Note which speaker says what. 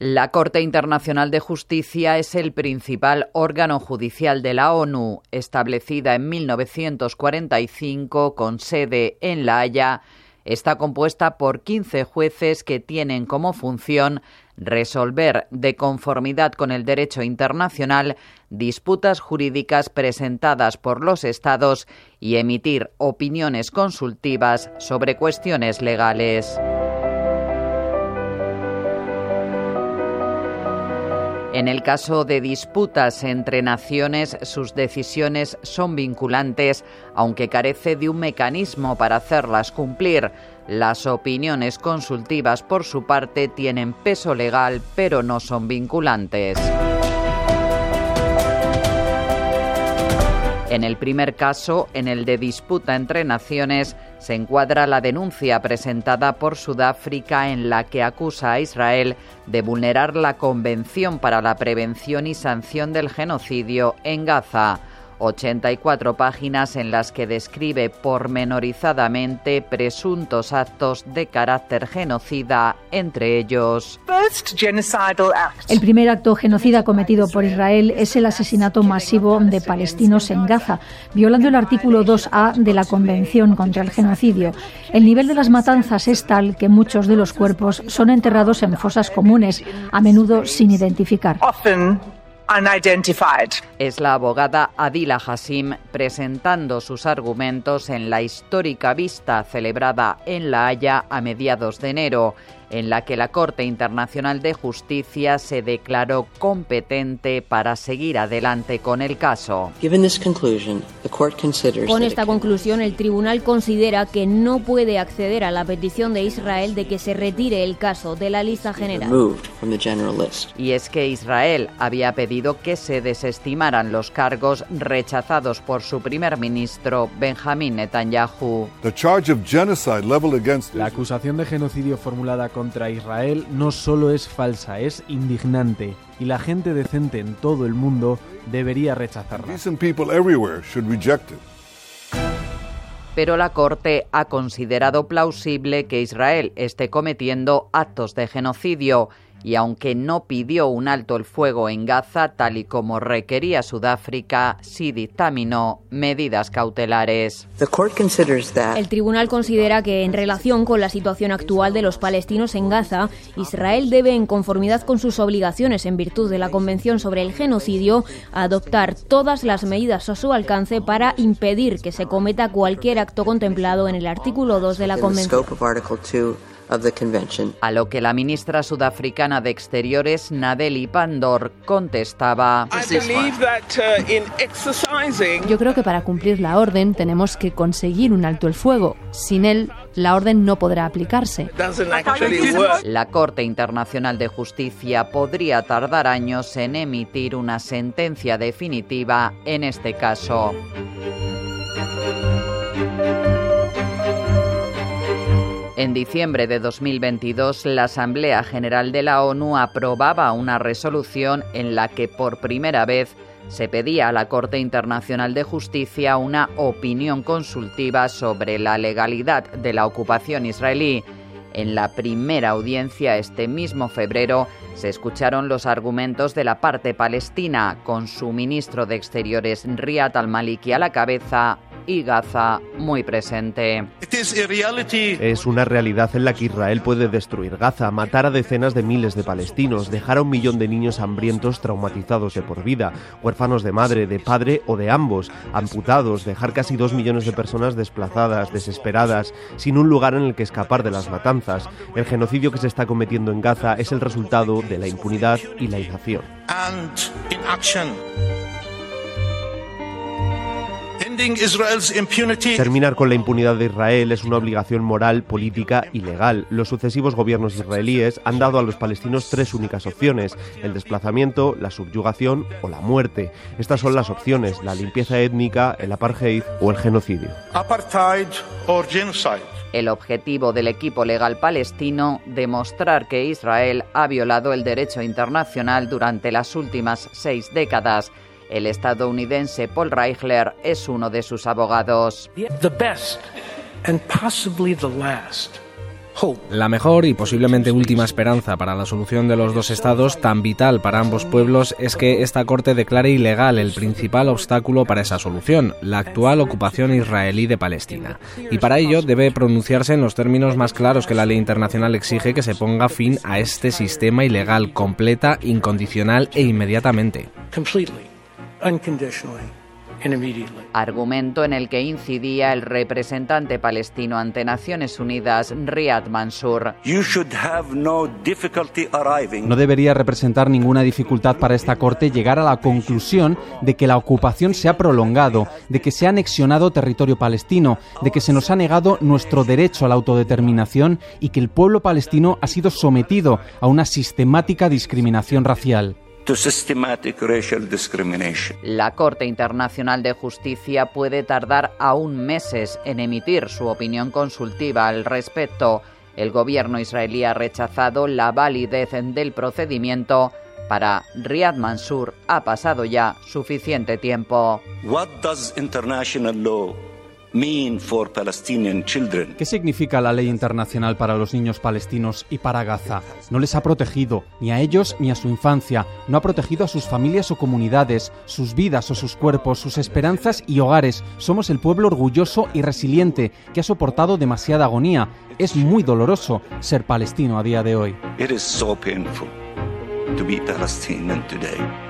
Speaker 1: La Corte Internacional de Justicia es el principal órgano judicial de la ONU, establecida en 1945 con sede en La Haya. Está compuesta por 15 jueces que tienen como función resolver de conformidad con el derecho internacional disputas jurídicas presentadas por los Estados y emitir opiniones consultivas sobre cuestiones legales. En el caso de disputas entre naciones, sus decisiones son vinculantes, aunque carece de un mecanismo para hacerlas cumplir. Las opiniones consultivas, por su parte, tienen peso legal, pero no son vinculantes. En el primer caso, en el de disputa entre naciones, se encuadra la denuncia presentada por Sudáfrica en la que acusa a Israel de vulnerar la Convención para la Prevención y Sanción del Genocidio en Gaza. 84 páginas en las que describe pormenorizadamente presuntos actos de carácter genocida, entre ellos.
Speaker 2: El primer acto genocida cometido por Israel es el asesinato masivo de palestinos en Gaza, violando el artículo 2A de la Convención contra el Genocidio. El nivel de las matanzas es tal que muchos de los cuerpos son enterrados en fosas comunes, a menudo sin identificar.
Speaker 1: Es la abogada Adila Hassim presentando sus argumentos en la histórica vista celebrada en La Haya a mediados de enero en la que la Corte Internacional de Justicia se declaró competente para seguir adelante con el caso.
Speaker 3: Con esta conclusión, el tribunal considera que no puede acceder a la petición de Israel de que se retire el caso de la lista general.
Speaker 1: Y es que Israel había pedido que se desestimaran los cargos rechazados por su primer ministro Benjamin Netanyahu.
Speaker 4: La acusación de genocidio formulada contra Israel no solo es falsa, es indignante. Y la gente decente en todo el mundo debería rechazarla.
Speaker 1: Pero la Corte ha considerado plausible que Israel esté cometiendo actos de genocidio y aunque no pidió un alto el fuego en Gaza tal y como requería Sudáfrica, sí dictaminó medidas cautelares.
Speaker 3: El tribunal considera que en relación con la situación actual de los palestinos en Gaza, Israel debe, en conformidad con sus obligaciones en virtud de la Convención sobre el Genocidio, adoptar todas las medidas a su alcance para impedir que se cometa cualquier acto contemplado en el artículo 2 de la Convención.
Speaker 1: A lo que la ministra sudafricana de Exteriores, Nadeli Pandor, contestaba:
Speaker 5: uh, Yo creo que para cumplir la orden tenemos que conseguir un alto el fuego. Sin él, la orden no podrá aplicarse.
Speaker 1: La Corte Internacional de Justicia podría tardar años en emitir una sentencia definitiva en este caso. En diciembre de 2022, la Asamblea General de la ONU aprobaba una resolución en la que por primera vez se pedía a la Corte Internacional de Justicia una opinión consultiva sobre la legalidad de la ocupación israelí. En la primera audiencia este mismo febrero se escucharon los argumentos de la parte palestina, con su ministro de Exteriores Riyad al-Maliki a la cabeza y Gaza muy presente.
Speaker 6: Es una realidad en la que Israel puede destruir Gaza, matar a decenas de miles de palestinos, dejar a un millón de niños hambrientos traumatizados de por vida, huérfanos de madre, de padre o de ambos, amputados, dejar casi dos millones de personas desplazadas, desesperadas, sin un lugar en el que escapar de las matanzas. El genocidio que se está cometiendo en Gaza es el resultado de la impunidad y la inacción. Terminar con la impunidad de Israel es una obligación moral, política y legal. Los sucesivos gobiernos israelíes han dado a los palestinos tres únicas opciones, el desplazamiento, la subyugación o la muerte. Estas son las opciones, la limpieza étnica, el apartheid o el genocidio.
Speaker 1: Apartheid o genocide. El objetivo del equipo legal palestino, demostrar que Israel ha violado el derecho internacional durante las últimas seis décadas el estadounidense Paul Reichler es uno de sus abogados.
Speaker 7: La mejor y posiblemente última esperanza para la solución de los dos estados, tan vital para ambos pueblos, es que esta Corte declare ilegal el principal obstáculo para esa solución, la actual ocupación israelí de Palestina. Y para ello debe pronunciarse en los términos más claros que la ley internacional exige que se ponga fin a este sistema ilegal, completa, incondicional e inmediatamente.
Speaker 1: Argumento en el que incidía el representante palestino ante Naciones Unidas, Riyad Mansour.
Speaker 8: No debería representar ninguna dificultad para esta Corte llegar a la conclusión de que la ocupación se ha prolongado, de que se ha anexionado territorio palestino, de que se nos ha negado nuestro derecho a la autodeterminación y que el pueblo palestino ha sido sometido a una sistemática discriminación racial.
Speaker 1: La Corte Internacional de Justicia puede tardar aún meses en emitir su opinión consultiva al respecto. El gobierno israelí ha rechazado la validez del procedimiento. Para Riyad Mansour ha pasado ya suficiente tiempo.
Speaker 8: ¿Qué significa la ley internacional para los niños palestinos y para Gaza? No les ha protegido, ni a ellos ni a su infancia, no ha protegido a sus familias o comunidades, sus vidas o sus cuerpos, sus esperanzas y hogares. Somos el pueblo orgulloso y resiliente que ha soportado demasiada agonía. Es muy doloroso ser palestino a día de hoy. It is so painful to be Palestinian today.